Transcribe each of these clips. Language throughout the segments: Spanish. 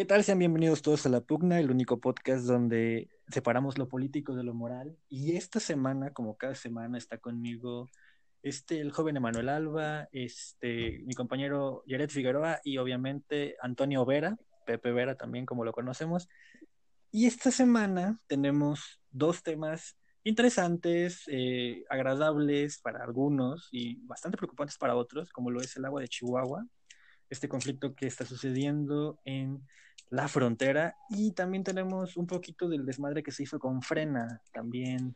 ¿Qué tal? Sean bienvenidos todos a La Pugna, el único podcast donde separamos lo político de lo moral. Y esta semana, como cada semana, está conmigo este, el joven Emanuel Alba, este, mi compañero Jared Figueroa y obviamente Antonio Vera, Pepe Vera también, como lo conocemos. Y esta semana tenemos dos temas interesantes, eh, agradables para algunos y bastante preocupantes para otros, como lo es el agua de Chihuahua, este conflicto que está sucediendo en la frontera y también tenemos un poquito del desmadre que se hizo con Frena, también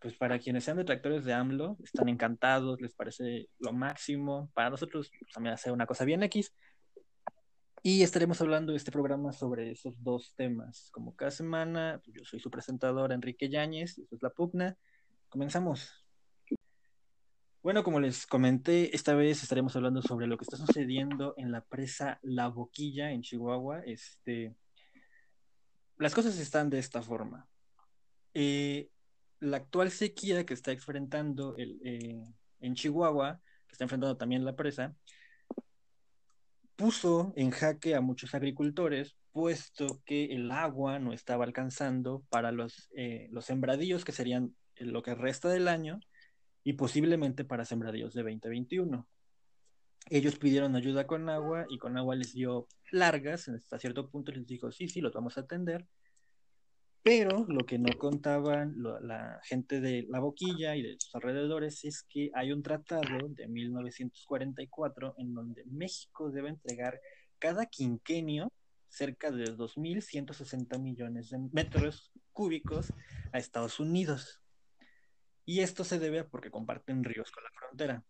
pues para quienes sean detractores de AMLO, están encantados, les parece lo máximo, para nosotros pues, también hace una cosa bien X, y estaremos hablando de este programa sobre esos dos temas. Como cada semana, pues, yo soy su presentador Enrique Yáñez, esto es La Pugna. Comenzamos. Bueno, como les comenté, esta vez estaremos hablando sobre lo que está sucediendo en la presa La Boquilla en Chihuahua. Este, las cosas están de esta forma. Eh, la actual sequía que está enfrentando eh, en Chihuahua, que está enfrentando también la presa, puso en jaque a muchos agricultores, puesto que el agua no estaba alcanzando para los, eh, los que serían lo que resta del año, y posiblemente para sembradíos de 2021. Ellos pidieron ayuda con agua y con agua les dio largas, hasta cierto punto les dijo, sí, sí, los vamos a atender, pero lo que no contaban la gente de La Boquilla y de sus alrededores es que hay un tratado de 1944 en donde México debe entregar cada quinquenio cerca de 2.160 millones de metros cúbicos a Estados Unidos. Y esto se debe a porque comparten ríos con la frontera.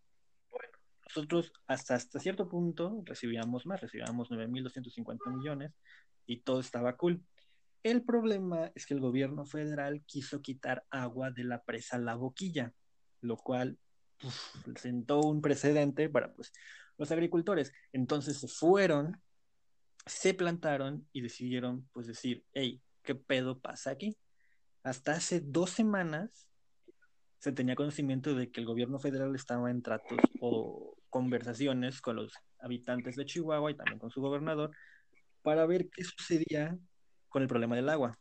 Bueno, nosotros hasta, hasta cierto punto recibíamos más, recibíamos 9.250 millones y todo estaba cool. El problema es que el gobierno federal quiso quitar agua de la presa La Boquilla, lo cual sentó un precedente para pues, los agricultores. Entonces se fueron, se plantaron y decidieron pues decir, hey, ¿qué pedo pasa aquí? Hasta hace dos semanas se tenía conocimiento de que el gobierno federal estaba en tratos o conversaciones con los habitantes de Chihuahua y también con su gobernador para ver qué sucedía con el problema del agua.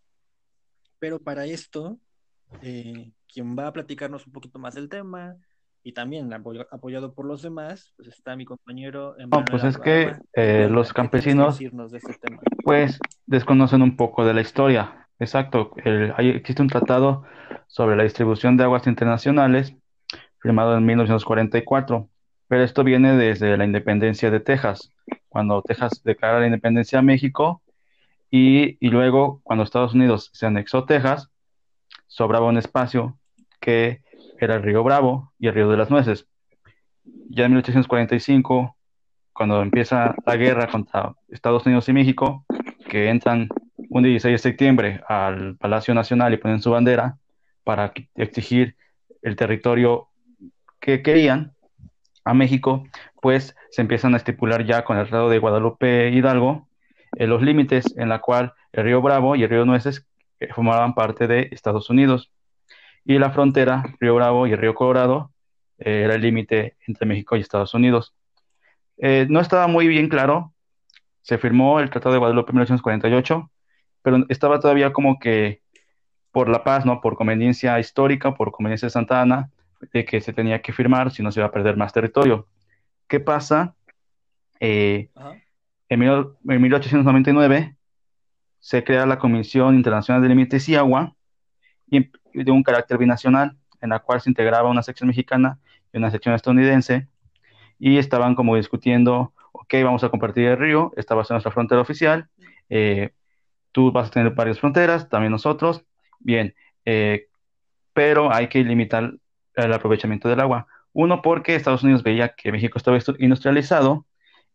Pero para esto, eh, quien va a platicarnos un poquito más del tema y también apoyado por los demás, pues está mi compañero. No, pues es que eh, los campesinos, este pues, desconocen un poco de la historia. Exacto, existe un tratado sobre la distribución de aguas internacionales firmado en 1944, pero esto viene desde la independencia de Texas. Cuando Texas declara la independencia a México, y, luego, cuando Estados Unidos se anexó Texas, sobraba un espacio que era el río Bravo y el río de las Nueces. Ya en 1845, cuando empieza la guerra contra Estados Unidos y México, que entran un 16 de septiembre al Palacio Nacional y ponen su bandera para exigir el territorio que querían a México, pues se empiezan a estipular ya con el Tratado de Guadalupe Hidalgo en los límites en la cual el río Bravo y el río Nueces eh, formaban parte de Estados Unidos. Y la frontera, Río Bravo y el río Colorado, eh, era el límite entre México y Estados Unidos. Eh, no estaba muy bien claro, se firmó el Tratado de Guadalupe en 1948, pero estaba todavía como que por la paz, ¿no? Por conveniencia histórica, por conveniencia de Santa Ana, de que se tenía que firmar, si no se iba a perder más territorio. ¿Qué pasa? En, 1899 se crea la Comisión Internacional de Límites y Agua y, de un carácter binacional, en la cual se integraba una sección mexicana y una sección estadounidense, y estaban como discutiendo, ok, vamos a compartir el río, esta va a ser nuestra frontera oficial, eh, tú vas a tener varias fronteras, también nosotros, bien, eh, pero hay que limitar el aprovechamiento del agua. Uno, porque Estados Unidos veía que México estaba industrializado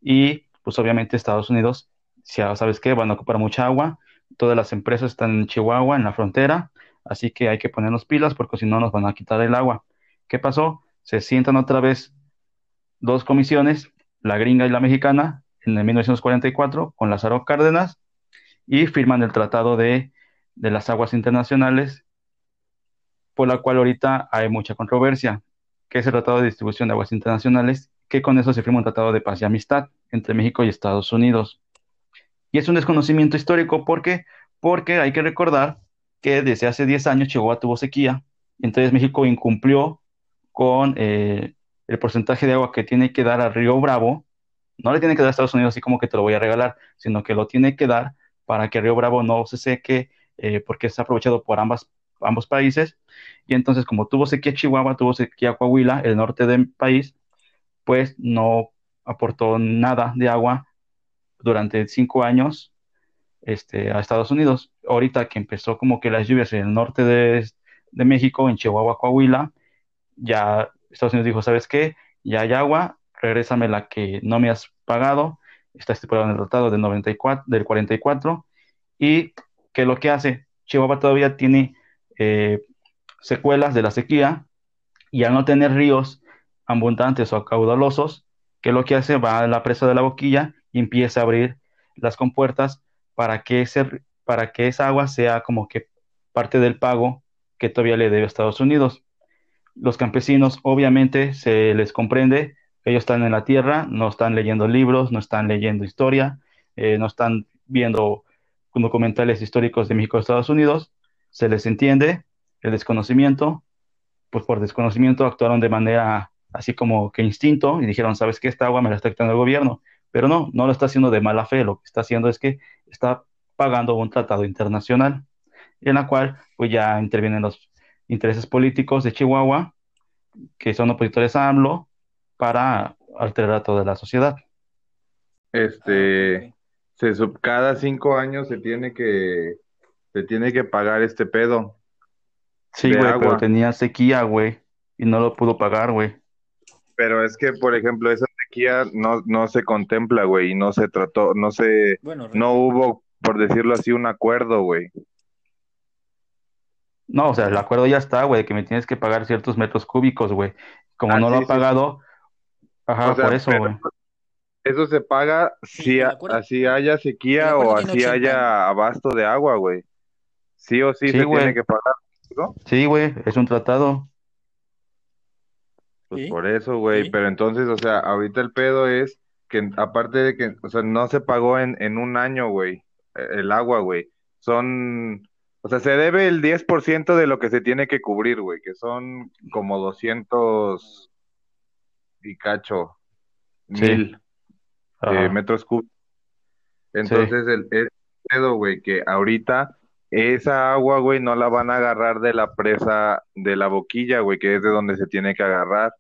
y pues obviamente Estados Unidos, ya sabes qué, van a ocupar mucha agua, todas las empresas están en Chihuahua, en la frontera, así que hay que ponernos pilas porque si no nos van a quitar el agua. ¿Qué pasó? Se sientan otra vez dos comisiones, la gringa y la mexicana, en el 1944 con Lázaro Cárdenas y firman el Tratado de, de las Aguas Internacionales, por la cual ahorita hay mucha controversia, que es el Tratado de Distribución de Aguas Internacionales, que con eso se firma un tratado de paz y amistad entre México y Estados Unidos. Y es un desconocimiento histórico, ¿por qué? Porque hay que recordar que desde hace 10 años Chihuahua tuvo sequía, entonces México incumplió con eh, el porcentaje de agua que tiene que dar al río Bravo. No le tiene que dar a Estados Unidos así como que te lo voy a regalar, sino que lo tiene que dar para que río Bravo no se seque, eh, porque es aprovechado por ambas, ambos países. Y entonces, como tuvo sequía Chihuahua, tuvo sequía Coahuila, el norte del país, pues no aportó nada de agua durante cinco años este, a Estados Unidos. Ahorita que empezó como que las lluvias en el norte de, México, en Chihuahua, Coahuila, ya Estados Unidos dijo, ¿sabes qué? Ya hay agua, regrésame la que no me has pagado, está estipulado en el tratado del, 94, del 44, y que lo que hace, Chihuahua todavía tiene eh, secuelas de la sequía, y al no tener ríos abundantes o caudalosos, que lo que hace va a la presa de la boquilla y empieza a abrir las compuertas para que, ese, para que esa agua sea como que parte del pago que todavía le debe a Estados Unidos. Los campesinos obviamente se les comprende, ellos están en la tierra, no están leyendo libros, no están leyendo historia, eh, no están viendo documentales históricos de México y Estados Unidos, se les entiende el desconocimiento, pues por desconocimiento actuaron de manera así como que instinto y dijeron, ¿sabes qué? Esta agua me la está quitando el gobierno. Pero no, no lo está haciendo de mala fe, lo que está haciendo es que está pagando un tratado internacional en la cual pues ya intervienen los intereses políticos de Chihuahua, que son opositores a AMLO, para alterar toda la sociedad. Este, se, cada cinco años se tiene que, se tiene que pagar este pedo. Sí, güey, pero tenía sequía, güey, y no lo pudo pagar, güey. Pero es que, por ejemplo, esa sequía no, no se contempla, güey, y no se trató, no se, no hubo, por decirlo así, un acuerdo, güey. No, o sea, el acuerdo ya está, güey, que me tienes que pagar ciertos metros cúbicos, güey. Como ah, no lo ha pagado, ajá, por eso, güey. Eso se paga si así haya sequía o así haya abasto de agua, güey. Sí o sí, se tiene que pagar, ¿no? Sí, güey, es un tratado. Pues por eso, güey, pero entonces, o sea, ahorita el pedo es que aparte de que, o sea, no se pagó en, en un año, güey, e, el agua, güey. Son, o sea, se debe el 10% de lo que se tiene que cubrir, güey, que son como 200 y cacho, mil eh, metros cúbicos. Entonces, el, el pedo, güey, que ahorita esa agua, güey, no la van a agarrar de la presa de la boquilla, güey, que es de donde se tiene que agarrar.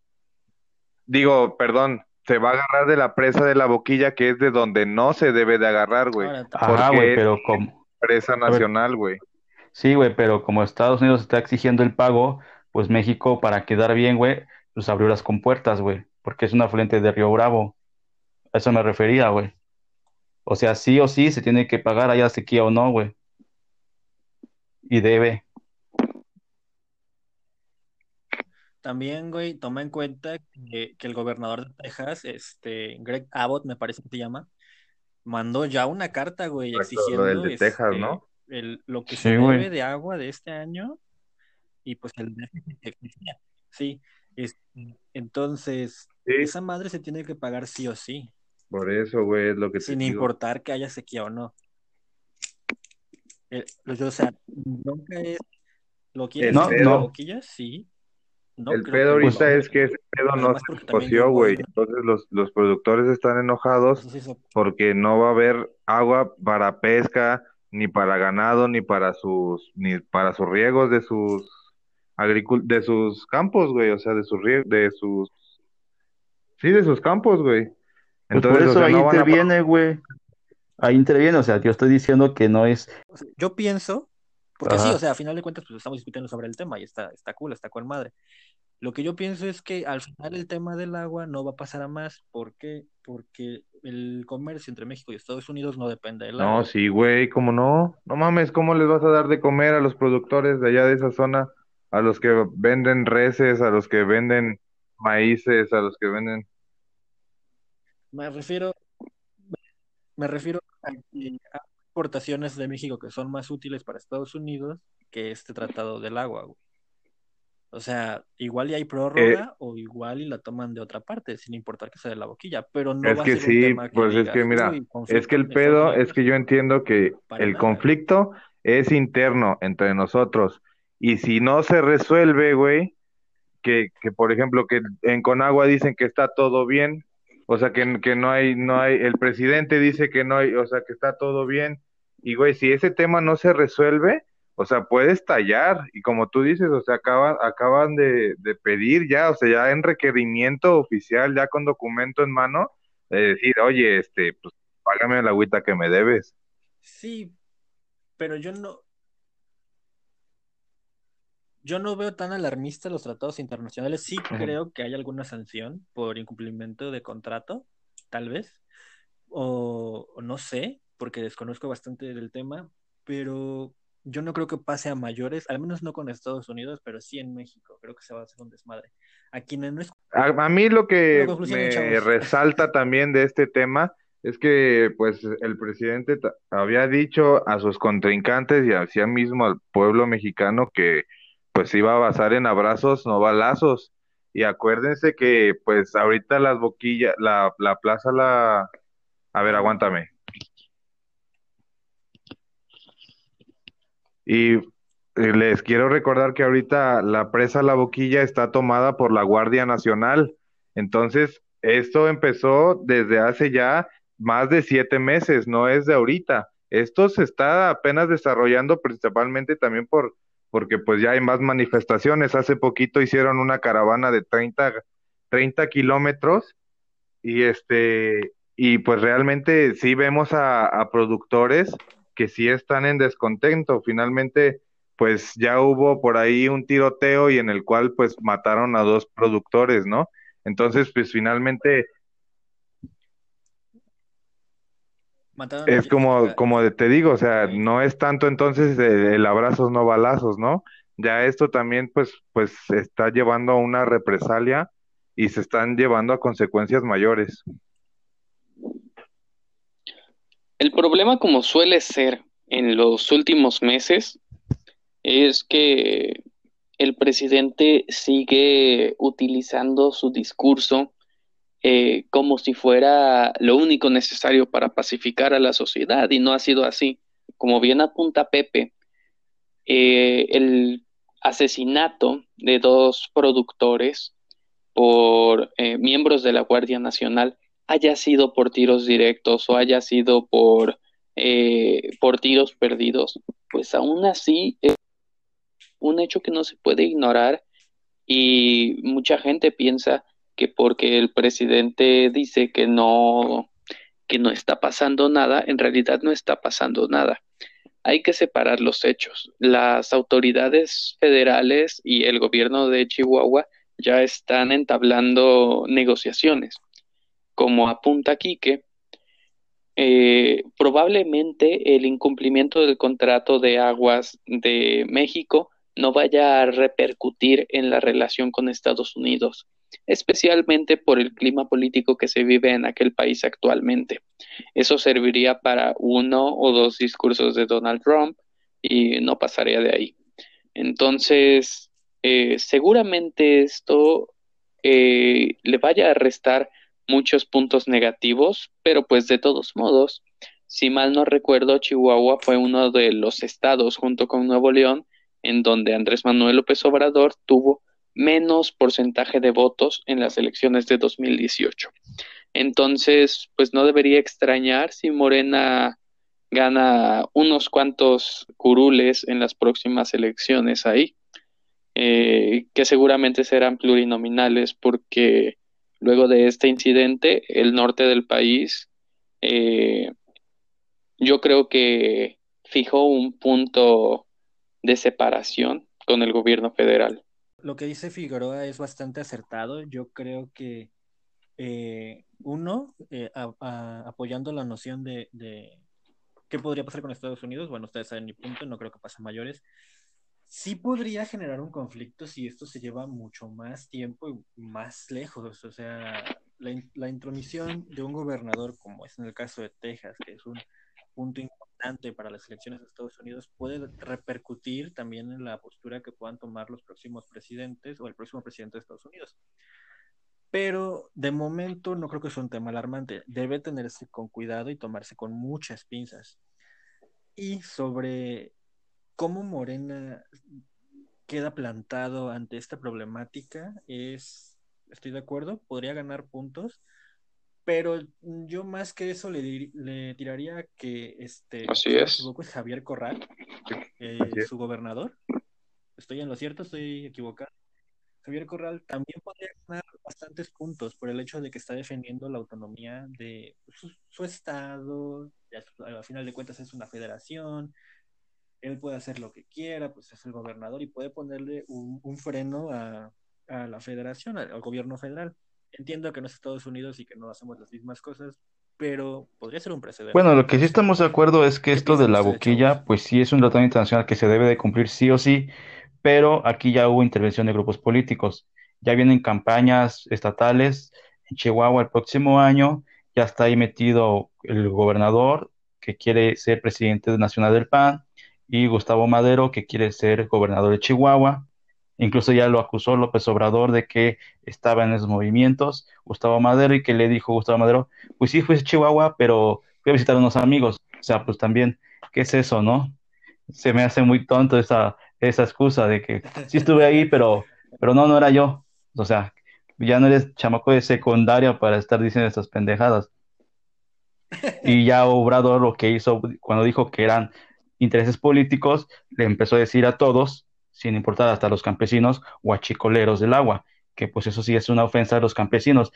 Digo, perdón, se va a agarrar de la presa de la boquilla, que es de donde no se debe de agarrar, güey. Ah, güey, pero como... Presa nacional, güey. Sí, güey, pero como Estados Unidos está exigiendo el pago, pues México, para quedar bien, güey, pues abrió las compuertas, güey, porque es una afluente de Río Bravo. A eso me refería, güey. O sea, sí o sí se tiene que pagar, haya sequía o no, güey. Y debe. También, güey, toma en cuenta que, el gobernador de Texas, este, Greg Abbott, me parece que se llama, mandó ya una carta, güey, exigiendo lo de Texas, este, ¿no? lo que se debe de agua de este año y pues el Sí, entonces, esa madre se tiene que pagar sí o sí. Por eso, güey, es lo que Sin importar que haya sequía o no. Eh, o sea, nunca es. ¿Lo quieres no, no. boquillas? Sí el pedo ahorita es que ese pedo no se coció, güey. Entonces los, los productores están enojados porque no va a haber agua para pesca, ni para ganado, ni para sus, ni para sus riegos de sus de sus campos, güey. O sea, de sus de sus sí, de sus campos, güey. Pues Entonces, por eso ahí interviene, güey. Ahí interviene, o sea, yo estoy diciendo que no es. Yo pienso porque sí, o sea, a final de cuentas, pues estamos discutiendo sobre el tema y está, está cool, está con madre. Lo que yo pienso es que al final el tema del agua no va a pasar a más. ¿Por qué? Porque el comercio entre México y Estados Unidos no depende del agua. No, sí, güey, ¿cómo no? No mames, ¿cómo les vas a dar de comer a los productores de allá de esa zona? A los que venden reses, a los que venden maíces, a los que venden... Me refiero, me refiero a, a exportaciones de México que son más útiles para Estados Unidos que este tratado del agua, güey. O sea, igual y hay prórroga eh, o igual y la toman de otra parte, sin importar que sea de la boquilla, pero no es va que a ser sí, un tema que pues es que mira, es que el pedo es que yo entiendo que el conflicto es interno entre nosotros y si no se resuelve, güey, que, que por ejemplo que en Conagua dicen que está todo bien, o sea que, que no hay, no hay, el presidente dice que no hay, o sea que está todo bien, y güey, si ese tema no se resuelve, o sea, puede estallar y como tú dices, o sea, acaban, acaban de, pedir ya, o sea, ya en requerimiento oficial, ya con documento en mano, de decir, oye, este, pues págame la agüita que me debes. Sí, pero yo no, yo no veo tan alarmista los tratados internacionales. Sí creo que hay alguna sanción por incumplimiento de contrato, tal vez, o no sé, porque desconozco bastante del tema, pero yo no creo que pase a mayores, al menos no con Estados Unidos, pero sí en México. Creo que se va a hacer un desmadre. A quienes no es... a, mí lo que me resalta también de este tema es que pues el presidente había dicho a sus contrincantes y así mismo al pueblo mexicano que pues iba a basar en abrazos, no balazos. Y acuérdense que pues ahorita las boquillas, la, la plaza la... A ver, aguántame. Y eh, les quiero recordar que ahorita la presa La Boquilla está tomada por la Guardia Nacional. Entonces, esto empezó desde hace ya más de siete meses, no es de ahorita. Esto se está apenas desarrollando principalmente también por porque pues ya hay más manifestaciones. Hace poquito hicieron una caravana de 30, 30 kilómetros y este y pues realmente sí vemos a, a productores que sí están en descontento. Finalmente, pues ya hubo por ahí un tiroteo y en el cual pues mataron a dos productores, ¿no? Entonces, pues finalmente es como, como te digo, o sea, no es tanto entonces el, abrazos no balazos, ¿no? Ya esto también pues, pues está llevando a una represalia y se están llevando a consecuencias mayores. El problema, como suele ser en los últimos meses, es que el presidente sigue utilizando su discurso eh, como si fuera lo único necesario para pacificar a la sociedad y no ha sido así. Como bien apunta Pepe, eh, el asesinato de dos productores por eh, miembros de la Guardia Nacional haya sido por tiros directos o haya sido por, por tiros perdidos, pues aún así es un hecho que no se puede ignorar y mucha gente piensa que porque el presidente dice que no que no está pasando nada, en realidad no está pasando nada. Hay que separar los hechos. Las autoridades federales y el gobierno de Chihuahua ya están entablando negociaciones como apunta Quique, eh, probablemente el incumplimiento del contrato de aguas de México no vaya a repercutir en la relación con Estados Unidos, especialmente por el clima político que se vive en aquel país actualmente. Eso serviría para uno o dos discursos de Donald Trump y no pasaría de ahí. Entonces, eh, seguramente esto eh, le vaya a restar muchos puntos negativos, pero pues de todos modos, si mal no recuerdo, Chihuahua fue uno de los estados junto con Nuevo León en donde Andrés Manuel López Obrador tuvo menos porcentaje de votos en las elecciones de 2018. Entonces, pues no debería extrañar si Morena gana unos cuantos curules en las próximas elecciones ahí, eh, que seguramente serán plurinominales porque Luego de este incidente, el norte del país, eh, yo creo que fijó un punto de separación con el gobierno federal. Lo que dice Figueroa es bastante acertado. Yo creo que eh, uno, eh, apoyando la noción de, qué podría pasar con Estados Unidos, bueno, ustedes saben mi punto, no creo que pase mayores sí podría generar un conflicto si esto se lleva mucho más tiempo y más lejos. O sea, la, intromisión de un gobernador, como es en el caso de Texas, que es un punto importante importante para las elecciones de Estados Unidos puede repercutir también en la postura que puedan tomar los próximos presidentes o el próximo presidente de Estados Unidos. Pero de momento no creo que sea un tema alarmante. Debe tenerse con cuidado y tomarse con muchas pinzas. Y sobre cómo Morena queda plantado ante esta problemática, es, estoy de acuerdo, podría ganar puntos, pero yo más que eso le, le tiraría que este Así es. es Javier Corral, eh, su gobernador. Estoy en lo cierto, estoy equivocado. Javier Corral también podría ganar bastantes puntos por el hecho de que está defendiendo la autonomía de su, estado, al final de cuentas es una federación, él puede hacer lo que quiera, pues es el gobernador y puede ponerle un, freno a, a, la federación, al, gobierno federal. Entiendo que no es Estados Unidos y que no hacemos las mismas cosas, pero podría ser un precedente. Bueno, lo que sí estamos de acuerdo es que esto de la boquilla, pues sí es un tratado internacional que se debe de cumplir sí o sí, pero aquí ya hubo intervención de grupos políticos. Ya vienen campañas estatales en Chihuahua el próximo año, ya está ahí metido el gobernador que quiere ser presidente nacional del PAN, y Gustavo Madero, que quiere ser gobernador de Chihuahua. Incluso ya lo acusó López Obrador de que estaba en esos movimientos, Gustavo Madero, y que le dijo Gustavo Madero, pues sí, fui a Chihuahua, pero fui a visitar a unos amigos. O sea, pues también, ¿qué es eso, no? Se me hace muy tonto esa, esa excusa de que sí estuve ahí, pero, pero no, no era yo. O sea, ya no eres chamaco de secundaria para estar diciendo estas pendejadas. Y ya Obrador lo que hizo cuando dijo que eran intereses políticos, le empezó a decir a todos, sin importar hasta los campesinos, guachicoleros del agua, que pues eso sí es una ofensa a los campesinos,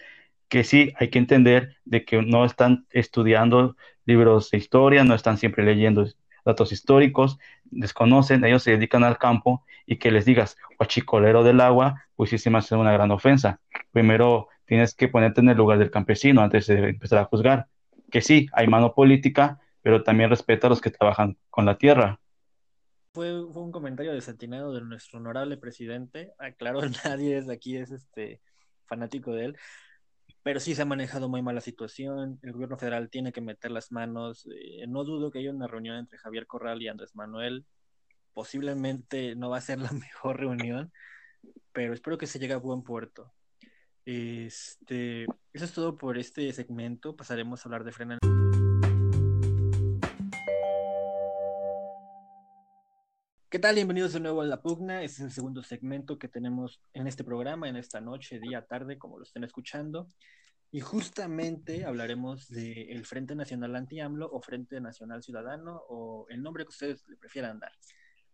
que sí hay que entender de que no están estudiando libros de historia, no están siempre leyendo datos históricos, desconocen, ellos se dedican al campo y que les digas guachicolero del agua, pues sí se me hace una gran ofensa. Primero tienes que ponerte en el lugar del campesino antes de empezar a juzgar. Que sí, hay mano política, pero también respeta a los que trabajan con la tierra. Fue, un comentario desatinado de nuestro honorable presidente. Aclaro, nadie de aquí es este fanático de él, pero sí se ha manejado muy mal la situación. El gobierno federal tiene que meter las manos. Eh, no dudo que haya una reunión entre Javier Corral y Andrés Manuel. Posiblemente no va a ser la mejor reunión, pero espero que se llegue a buen puerto. Este, eso es todo por este segmento. Pasaremos a hablar de Frena. ¿Qué tal? Bienvenidos de nuevo a La Pugna. Este es el segundo segmento que tenemos en este programa, en esta noche, día, tarde, como lo estén escuchando. Y justamente hablaremos del Frente Nacional Anti-AMLO o Frente Nacional Ciudadano o el nombre que ustedes le prefieran dar.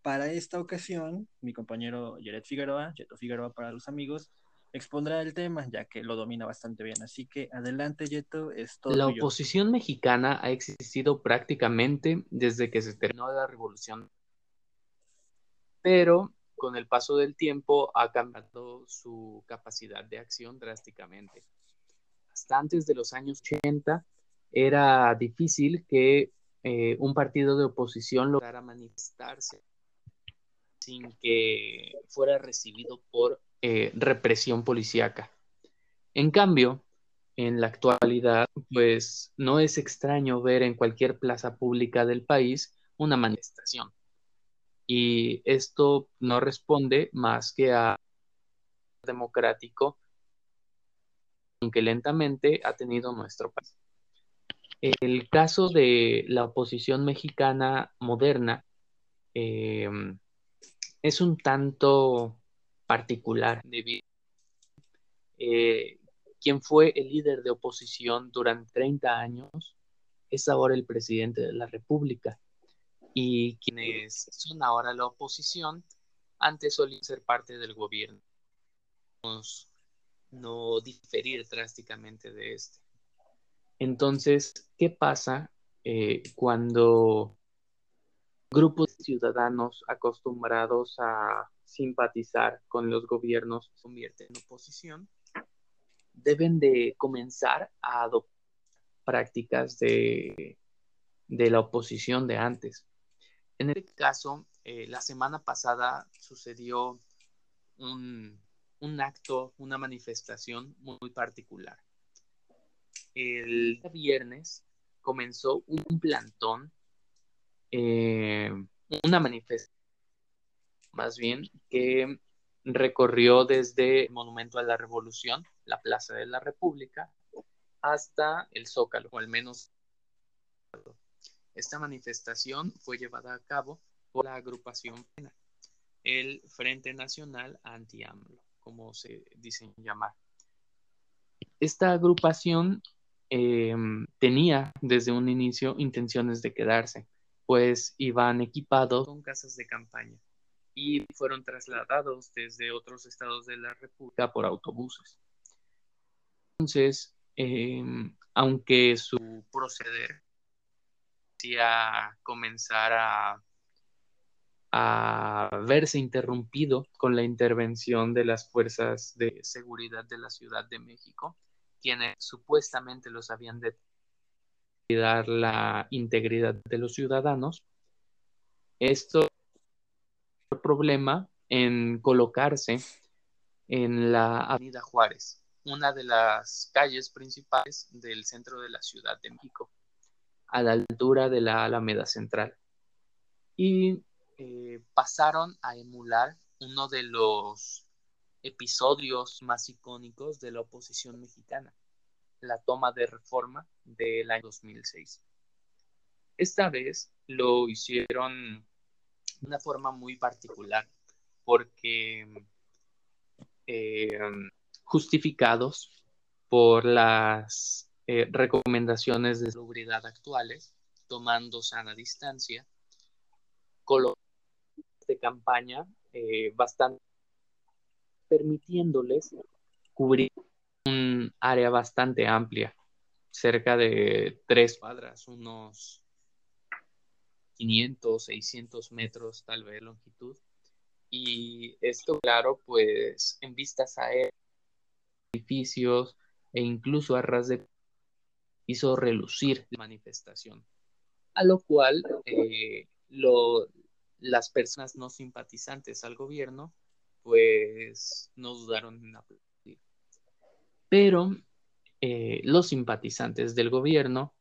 Para esta ocasión, mi compañero Jared Figueroa, Yeto Figueroa para los amigos, expondrá el tema, ya que lo domina bastante bien. Así que adelante, Yeto, es todo. La oposición mexicana ha existido prácticamente desde que se terminó la revolución pero con el paso del tiempo ha cambiado su capacidad de acción drásticamente. Hasta antes de los años 80 era difícil que eh, un partido de oposición lograra manifestarse sin que fuera recibido por eh, represión policíaca. En cambio, en la actualidad, pues no es extraño ver en cualquier plaza pública del país una manifestación y esto no responde más que a democrático aunque lentamente ha tenido nuestro país. El caso de la oposición mexicana moderna eh, es un tanto particular debido eh, quien fue el líder de oposición durante 30 años es ahora el presidente de la República y quienes son ahora la oposición antes solían ser parte del gobierno. No diferir drásticamente de este. Entonces, ¿qué pasa eh, cuando grupos de ciudadanos acostumbrados a simpatizar con los gobiernos se convierten en oposición? Deben de comenzar a adoptar prácticas de, de la oposición de antes. En este caso, eh, la semana pasada sucedió un, acto, una manifestación muy particular. El viernes comenzó un plantón eh, una manifestación, más bien, que recorrió desde el Monumento a la Revolución, la Plaza de la República, hasta el Zócalo, o al menos esta manifestación fue llevada a cabo por la agrupación el Frente Nacional Anti-AMLO, como se dice llamar. Esta agrupación em, tenía desde un inicio intenciones de quedarse, pues iban equipados con casas de campaña y fueron trasladados desde otros estados de la República por autobuses. Entonces, em, aunque su proceder hacía comenzar a, verse interrumpido con la intervención de las fuerzas de seguridad de la Ciudad de México, quienes supuestamente los habían de cuidar la integridad de los ciudadanos. Esto problema en colocarse en la Avenida Juárez, una de las calles principales del centro de la Ciudad de México, a la altura de la Alameda Central. Y eh, pasaron a emular uno de los episodios más icónicos de la oposición mexicana, la toma de reforma del año 2006. Esta vez lo hicieron de una forma muy particular, porque eh, justificados por las eh, recomendaciones de seguridad actuales, tomando sana distancia, colocando de campaña eh, bastante permitiéndoles cubrir un área bastante amplia, cerca de tres cuadras, unos 500, 600 metros tal vez de longitud. Y esto, claro, pues en vistas a edificios e incluso a ras de hizo relucir la manifestación, a lo cual eh, las personas no simpatizantes al gobierno pues no dudaron en aplaudir. Pero eh, los simpatizantes del gobierno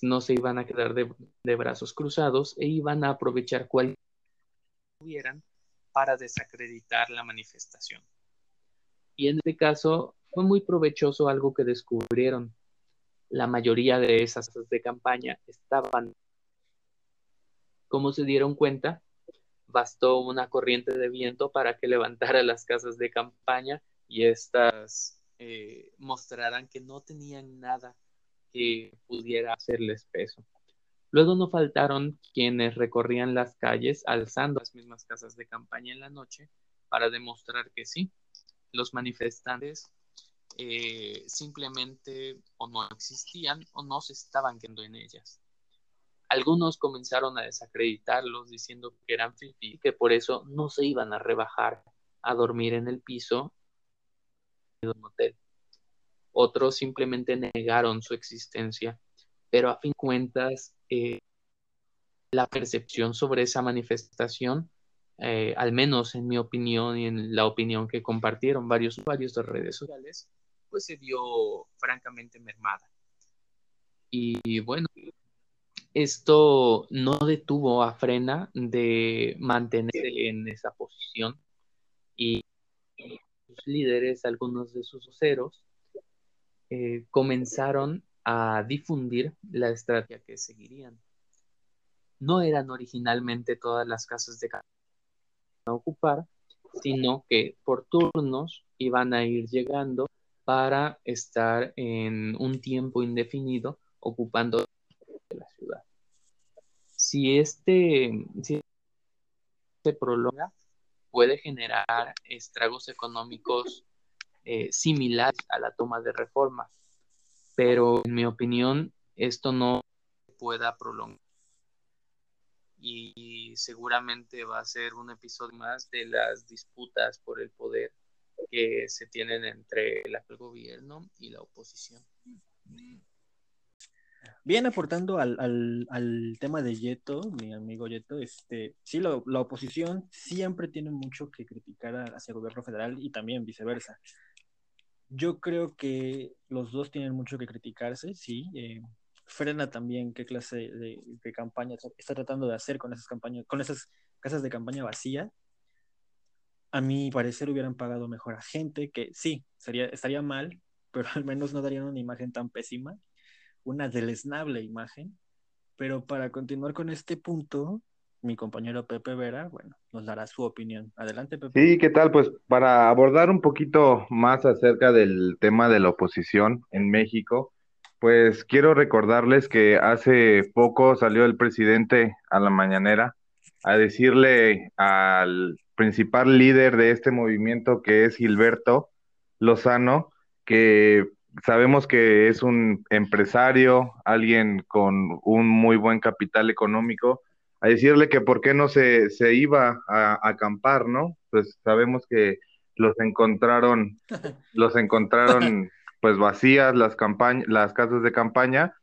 no se iban a quedar de, brazos cruzados e iban a aprovechar cualquier hubieran para desacreditar la manifestación. Y en este caso fue muy provechoso algo que descubrieron. La mayoría de esas de campaña estaban, como se dieron cuenta, bastó una corriente de viento para que levantara las casas de campaña y éstas eh, mostraran que no tenían nada que pudiera hacerles peso. Luego no faltaron quienes recorrían las calles alzando las mismas casas de campaña en la noche para demostrar que sí, los manifestantes eh, simplemente o no existían o no se estaban quedando en ellas. Algunos comenzaron a desacreditarlos diciendo que eran fifi, que por eso no se iban a rebajar a dormir en el piso de un hotel. Otros simplemente negaron su existencia, pero a fin de cuentas, eh, la percepción sobre esa manifestación, eh, al menos en mi opinión y en la opinión que compartieron varios usuarios de redes sociales, pues se dio francamente mermada. Y bueno, esto no detuvo a Frena de mantenerse en esa posición y sus líderes, algunos de sus voceros, eh, comenzaron a difundir la estrategia que seguirían. No eran originalmente todas las casas de a ocupar, sino que por turnos iban a ir llegando para estar en un tiempo indefinido ocupando la ciudad. Si este se prolonga, puede generar estragos económicos eh, similar a la toma de reforma, pero en mi opinión esto no pueda prolongar y seguramente va a ser un episodio más de las disputas por el poder que se tienen entre el gobierno y la oposición. Bien, aportando al, al, tema de Yeto, mi amigo Yeto, este, sí, la oposición siempre tiene mucho que criticar hacia el gobierno federal y también viceversa. Yo creo que los dos tienen mucho que criticarse, sí. Eh, frena también qué clase de, campaña está tratando de hacer con esas campañas, con esas casas de campaña vacía. A mi parecer hubieran pagado mejor a gente que sí, sería, estaría mal, pero al menos no darían una imagen tan pésima, una deleznable imagen. Pero para continuar con este punto, mi compañero Pepe Vera, bueno, nos dará su opinión. Adelante, Pepe. Sí, ¿qué tal? Pues para abordar un poquito más acerca del tema de la oposición en México, pues quiero recordarles que hace poco salió el presidente a la mañanera a decirle al principal líder de este movimiento, que es Gilberto Lozano, que sabemos que es un empresario, alguien con un muy buen capital económico, a decirle que por qué no se, se iba a, acampar, ¿no? Pues sabemos que los encontraron, los encontraron pues vacías las campañas, las casas de campaña,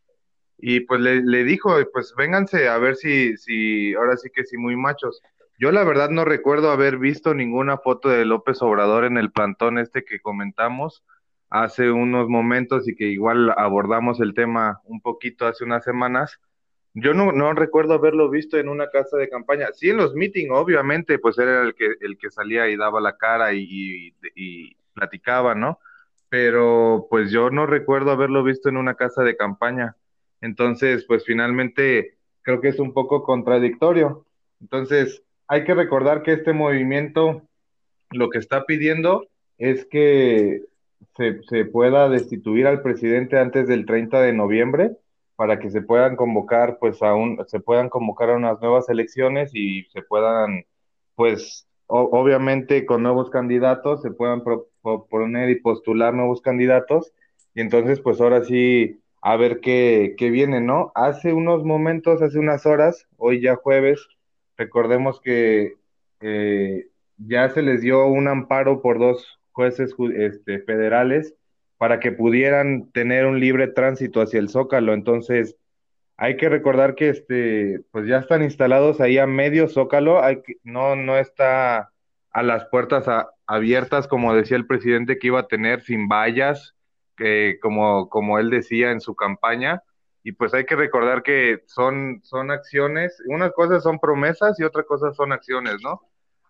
y pues le, dijo, pues vénganse a ver si, si, ahora sí que sí muy machos. Yo la verdad no recuerdo haber visto ninguna foto de López Obrador en el plantón este que comentamos hace unos momentos y que igual abordamos el tema un poquito hace unas semanas. Yo no, no recuerdo haberlo visto en una casa de campaña. Sí, en los meetings, obviamente, pues era el que, el que salía y daba la cara y, y platicaba, ¿no? pero pues yo no recuerdo haberlo visto en una casa de campaña. Entonces, pues finalmente creo que es un poco contradictorio. Entonces, hay que recordar que este movimiento lo que está pidiendo es que se, pueda destituir al presidente antes del 30 de noviembre para que se puedan convocar pues a se puedan convocar unas nuevas elecciones y se puedan pues obviamente con nuevos candidatos se puedan poner y postular nuevos candidatos y entonces pues ahora sí a ver qué, qué viene, ¿no? Hace unos momentos, hace unas horas, hoy ya jueves, recordemos que eh, ya se les dio un amparo por dos jueces este, federales para que pudieran tener un libre tránsito hacia el Zócalo. Entonces, hay que recordar que este, pues ya están instalados ahí a medio zócalo, hay que, no, no está a las puertas abiertas, como decía el presidente que iba a tener sin vallas, que, como, como él decía en su campaña. Y pues hay que recordar que son, son acciones, unas cosas son promesas y otras cosas son acciones, ¿no?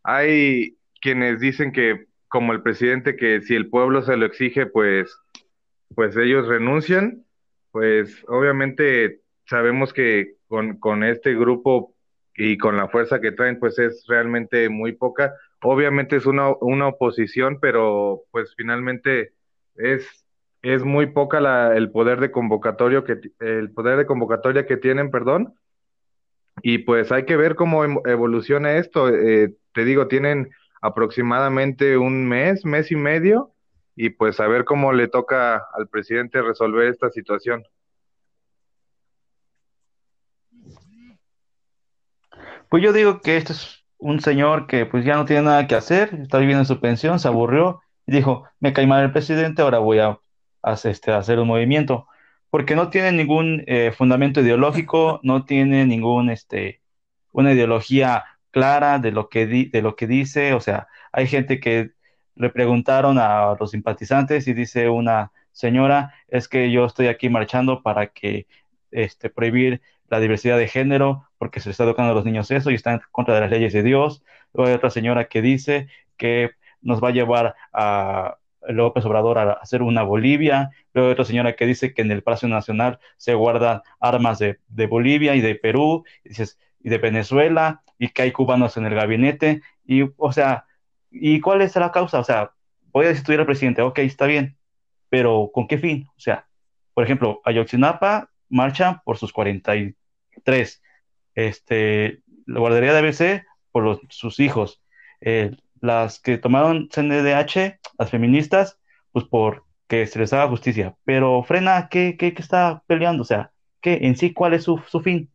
Hay quienes dicen que, como el presidente, que si el pueblo se lo exige, pues, pues ellos renuncian. Pues obviamente sabemos que con, con este grupo y con la fuerza que traen, pues es realmente muy poca. Obviamente es una, una oposición, pero pues finalmente es, es muy poca la, el poder de convocatorio que el poder de convocatoria que tienen, perdón. Y pues hay que ver cómo em, evoluciona esto. Eh, te digo, tienen aproximadamente un mes, mes y medio, y pues a ver cómo le toca al presidente resolver esta situación. Pues yo digo que este es un señor que pues ya no tiene nada que hacer, está viviendo su pensión, se aburrió y dijo, me cae mal el presidente, ahora voy a, hacer, este, hacer un movimiento, porque no tiene ningún eh, fundamento ideológico, no tiene ningún, este, una ideología clara de lo que, de lo que dice, o sea, hay gente que le preguntaron a los simpatizantes y dice una señora, es que yo estoy aquí marchando para que este, prohibir la diversidad de género, porque se está educando a los niños eso y está en contra de las leyes de Dios. Luego hay otra señora que dice que nos va a llevar a López Obrador a hacer una Bolivia. Luego otra señora que dice que en el Palacio Nacional se guardan armas de, Bolivia y de Perú y, de Venezuela y que hay cubanos en el gabinete. Y, o sea, ¿y cuál es la causa? O sea, voy a destituir al presidente, ok, está bien, pero ¿con qué fin? O sea, por ejemplo, Ayotzinapa marcha por sus 43. Este, la guardería de ABC por sus hijos. Eh, las que tomaron CNDH, las feministas, pues por que se les haga justicia. Pero frena, ¿qué, qué, qué está peleando? O sea, ¿qué en sí cuál es su, su fin?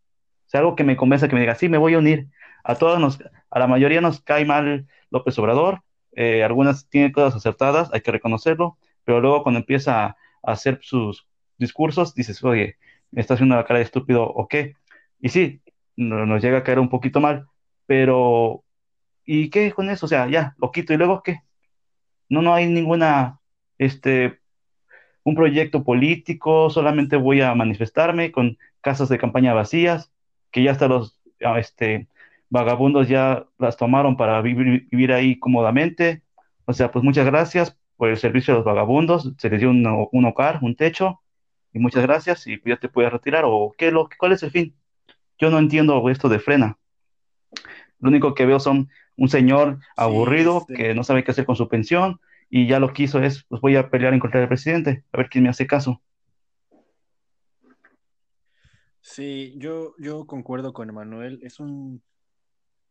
O algo que me convenza, que me diga, sí, me voy a unir. A todos nos, a la mayoría nos cae mal López Obrador, eh, algunas tienen cosas acertadas, hay que reconocerlo, pero luego cuando empieza a hacer sus discursos, dices, oye, me está haciendo la cara de estúpido o qué. Y sí, nos llega a caer un poquito mal, pero ¿y qué con eso? O sea, ya, lo quito y luego qué. No, no hay ninguna, este, un proyecto político, solamente voy a manifestarme con casas de campaña vacías, que ya hasta los ah, este, vagabundos ya las tomaron para vivir, ahí cómodamente. O sea, pues muchas gracias por el servicio de los vagabundos, se les dio un, un hogar, un techo, y muchas gracias, y ya te puedes retirar, o qué, lo, cuál es el fin. Yo no entiendo esto de frena. Lo único que veo son un señor aburrido que no sabe qué hacer con su pensión, y ya lo que hizo es, pues voy a pelear en contra del presidente, a ver quién me hace caso. Sí, yo, yo concuerdo con Emanuel, es un...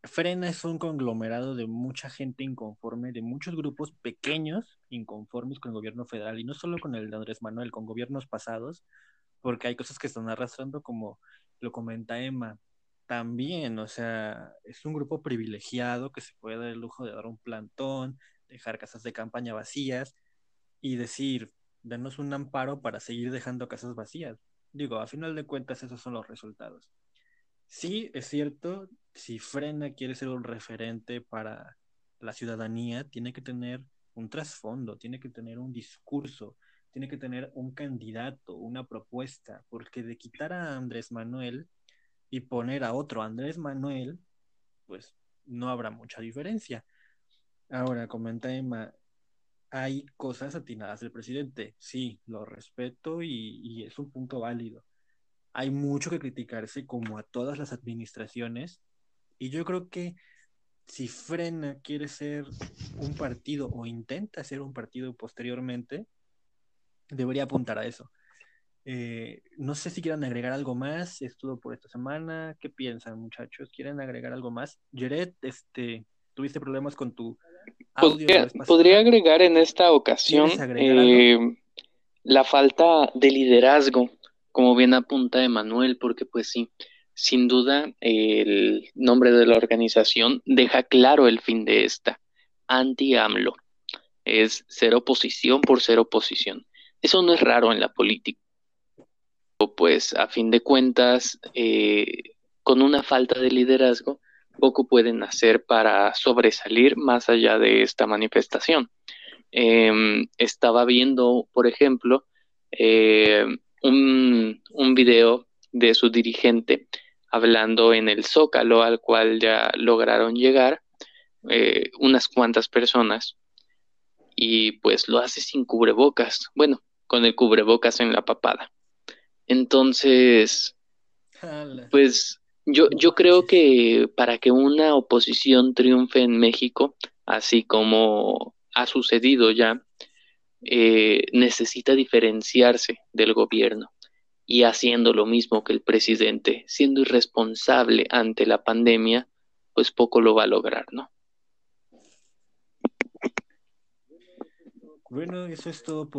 Frena es un conglomerado de mucha gente inconforme, de muchos grupos pequeños inconformes con el gobierno federal, y no solo con el de Andrés Manuel, con gobiernos pasados, porque hay cosas que están arrastrando, como lo comenta Emma, también, o sea, es un grupo privilegiado que se puede dar el lujo de dar un plantón, dejar casas de campaña vacías y decir, denos un amparo para seguir dejando casas vacías. Digo, a final de cuentas esos son los resultados. Sí, es cierto, si Frena quiere ser un referente para la ciudadanía, tiene que tener un trasfondo, tiene que tener un discurso, tiene que tener un candidato, una propuesta, porque de quitar a Andrés Manuel y poner a otro Andrés Manuel, pues no habrá mucha diferencia. Ahora, comenta Emma, hay cosas atinadas del presidente. Sí, lo respeto y, es un punto válido. Hay mucho que criticarse como a todas las administraciones y yo creo que si Frena quiere ser un partido o intenta ser un partido posteriormente, debería apuntar a eso. Eh, no sé si quieren agregar algo más. Es todo por esta semana. ¿Qué piensan, muchachos? ¿Quieren agregar algo más? Jared, este, tuviste problemas con tu Podría, agregar en esta ocasión eh, la falta de liderazgo, como bien apunta Emanuel, porque pues sí, sin duda el nombre de la organización deja claro el fin de esta, anti-AMLO. Es ser oposición por ser oposición. Eso no es raro en la política. Pues a fin de cuentas, eh, con una falta de liderazgo, poco pueden hacer para sobresalir más allá de esta manifestación. Em, estaba viendo, por ejemplo, eh, un, video de su dirigente hablando en el Zócalo, al cual ya lograron llegar eh, unas cuantas personas, y pues lo hace sin cubrebocas, bueno, con el cubrebocas en la papada. Entonces, pues yo, yo creo que para que una oposición triunfe en México, así como ha sucedido ya, eh, necesita diferenciarse del gobierno y haciendo lo mismo que el presidente, siendo irresponsable ante la pandemia, pues poco lo va a lograr, ¿no? Bueno, eso es todo por